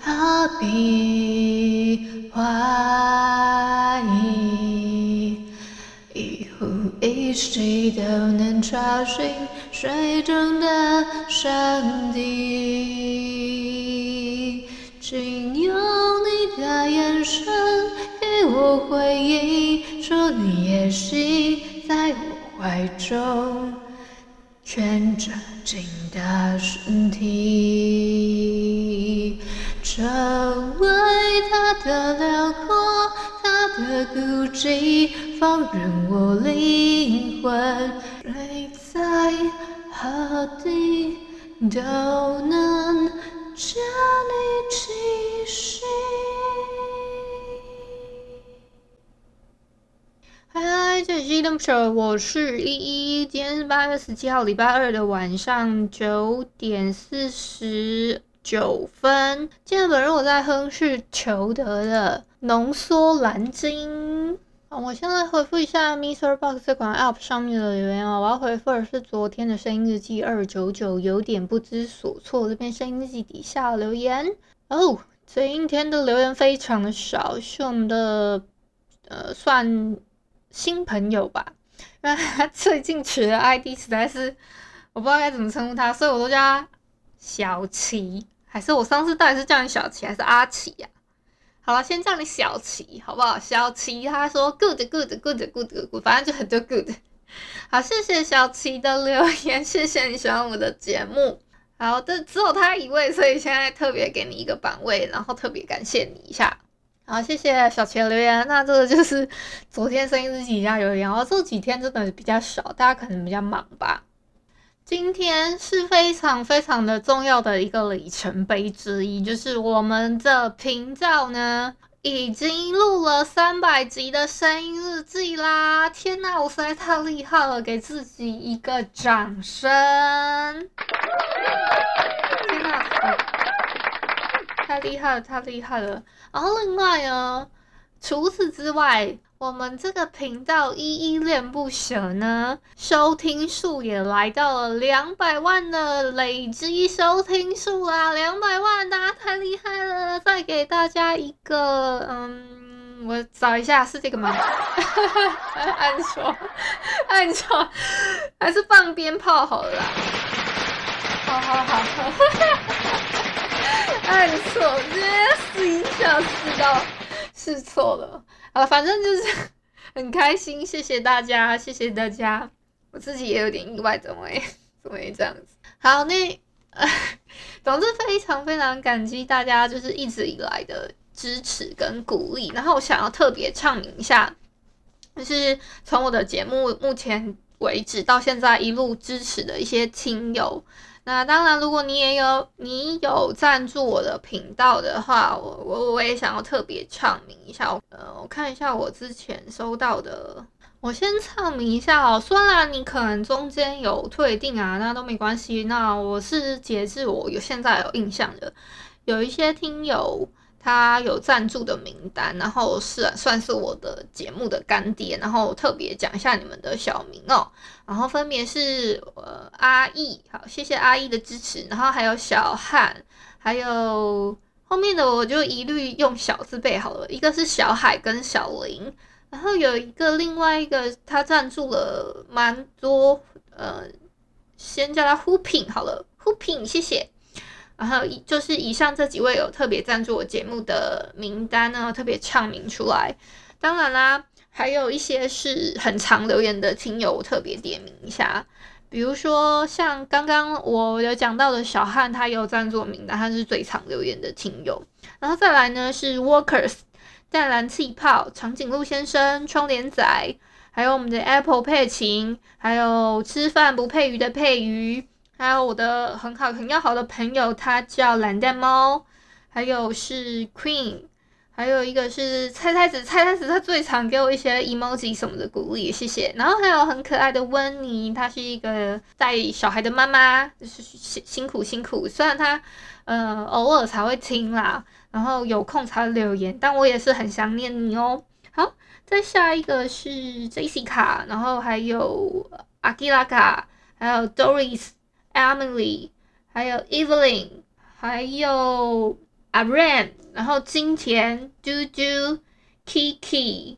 何必怀疑？一呼一吸都能吵醒水中的上帝。请用你的眼神给我回应，说你也醒在我怀中。蜷着紧的身体，成为他的辽阔，他的孤寂，放任我灵魂睡在何地都能。是依依恋不舍，我是依依。今天是八月十七号，礼拜二的晚上九点四十九分。今天本人我在哼是裘德的浓缩蓝鲸。我现在回复一下 MixerBox 这款 App 上面的留言哦。我要回复的是昨天的声音日记二九九，有点不知所措。这边声音日记底下留言哦，今天的留言非常的少，是我们的呃算。新朋友吧，因为他 最近取的 ID 实在是我不知道该怎么称呼他，所以我都叫他小齐，还是我上次到底是叫你小齐还是阿齐呀？好了，先叫你小齐好不好？小齐他说 good good good good good，反正就很多 good。好，谢谢小齐的留言，谢谢你喜欢我的节目。好的，只有他一位，所以现在特别给你一个版位，然后特别感谢你一下。好，谢谢小钱留言。那这个就是 昨天声音日记加留言，然后这几天真的比较少，大家可能比较忙吧。今天是非常非常的重要的一个里程碑之一，就是我们的频道呢已经录了三百集的声音日记啦！天呐，我实在太厉害了，给自己一个掌声！天呐！太厉害了，太厉害了！然后另外呢，除此之外，我们这个频道依依恋不舍呢，收听数也来到了两百万的累积收听数啦，两百万，大家太厉害了！再给大家一个，嗯，我找一下，是这个吗？按错，按错，还是放鞭炮好了啦。好好好，按错，直接试一下试到试错了。啊，反正就是 很开心，谢谢大家，谢谢大家。我自己也有点意外，怎么会 怎么会这样子？好，那呃，总之非常非常感激大家，就是一直以来的支持跟鼓励。然后我想要特别唱名一下，就是从我的节目目前为止到现在一路支持的一些亲友。那当然，如果你也有你有赞助我的频道的话，我我我也想要特别唱名一下。呃，我看一下我之前收到的，我先唱名一下哦。虽然你可能中间有退订啊，那都没关系。那我是截至我有现在有印象的，有一些听友。他有赞助的名单，然后是算是我的节目的干爹，然后特别讲一下你们的小名哦，然后分别是呃阿义，好，谢谢阿义的支持，然后还有小汉，还有后面的我就一律用小字辈好了，一个是小海跟小林，然后有一个另外一个他赞助了蛮多，呃，先叫他呼品好了，呼品谢谢。然后就是以上这几位有特别赞助我节目的名单呢，特别唱名出来。当然啦，还有一些是很常留言的听友，我特别点名一下。比如说像刚刚我有讲到的小汉，他有赞助名单，他是最常留言的听友。然后再来呢是 Workers、淡蓝气泡、长颈鹿先生、窗帘仔，还有我们的 Apple 佩琴，还有吃饭不配鱼的配鱼。还有我的很好很要好的朋友，他叫蓝蛋猫，还有是 Queen。还有一个是菜菜子，菜菜子他最常给我一些 emoji 什么的鼓励，谢谢。然后还有很可爱的温妮，她是一个带小孩的妈妈，就是辛辛苦辛苦。虽然她呃偶尔才会听啦，然后有空才会留言，但我也是很想念你哦。好，再下一个是 Jessica，然后还有阿基拉卡，还有 Doris Doris，Emily，还有 Evelyn，还有。阿 Ran，然后金田、啾啾、Kiki，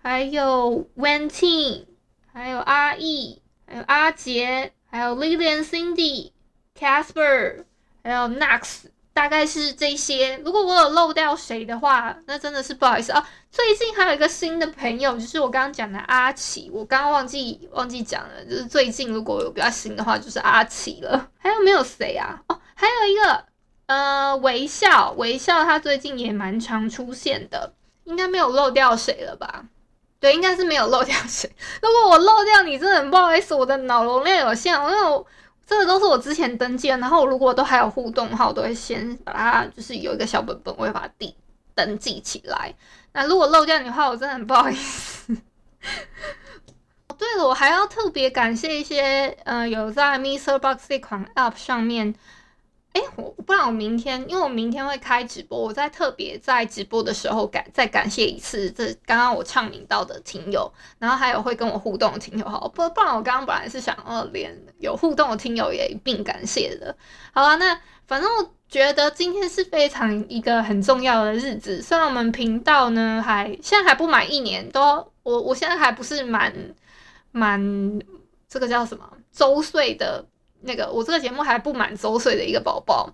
还有 Wentin，还有阿易，还有阿杰，还有 Lilian、Cindy、Casper，还有 Nax， 大概是这些。如果我有漏掉谁的话，那真的是不好意思啊。最近还有一个新的朋友，就是我刚刚讲的阿奇，我刚刚忘记忘记讲了，就是最近如果有比较新的话，就是阿奇了。还有没有谁啊？哦，还有一个。呃，微笑，微笑，他最近也蛮常出现的，应该没有漏掉谁了吧？对，应该是没有漏掉谁。如果我漏掉你，真的很不好意思，我的脑容量有限，因为我这个都是我之前登记的，然后如果都还有互动的话，我都会先把它，就是有一个小本本，我会把它记登记起来。那如果漏掉你的话，我真的很不好意思。对了，我还要特别感谢一些，呃，有在 MixerBox 这款 App 上面。哎，我不然我明天，因为我明天会开直播，我再特别在直播的时候感再感谢一次这刚刚我唱名到的听友，然后还有会跟我互动的听友，好不不然我刚刚本来是想要连有互动的听友也一并感谢的。好了，那反正我觉得今天是非常一个很重要的日子，虽然我们频道呢还现在还不满一年，都我我现在还不是满满这个叫什么周岁的。那个，我这个节目还不满周岁的一个宝宝，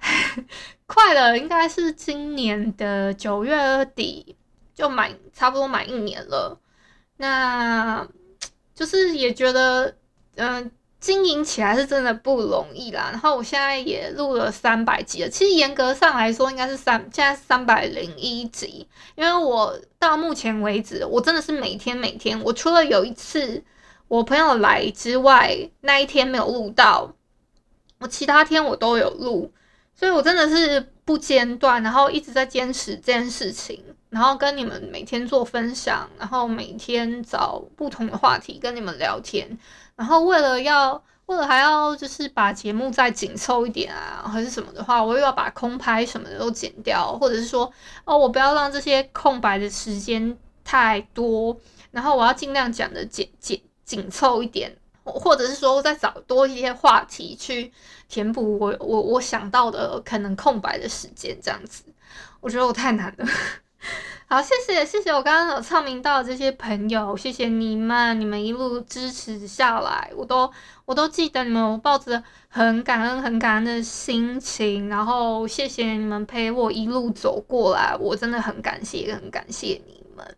快了，应该是今年的九月底就满，差不多满一年了。那就是也觉得，嗯、经营起来是真的不容易啦。然后我现在也录了三百集了，其实严格上来说应该是三，现在三百零一集，因为我到目前为止，我真的是每天每天，我除了有一次。我朋友来之外，那一天没有录到，我其他天我都有录，所以我真的是不间断，然后一直在坚持这件事情，然后跟你们每天做分享，然后每天找不同的话题跟你们聊天，然后为了要，为了还要就是把节目再紧凑一点啊，还是什么的话，我又要把空拍什么的都剪掉，或者是说，哦，我不要让这些空白的时间太多，然后我要尽量讲的简简。紧凑一点，或者是说再找多一些话题去填补我我我想到的可能空白的时间，这样子，我觉得我太难了。好，谢谢谢谢我刚刚有唱名到的这些朋友，谢谢你们，你们一路支持下来，我都我都记得你们，我抱着很感恩很感恩的心情，然后谢谢你们陪我一路走过来，我真的很感谢很感谢你们，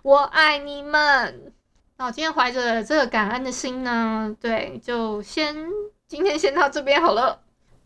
我爱你们。好，今天怀着这个感恩的心呢，对，就先今天先到这边好了。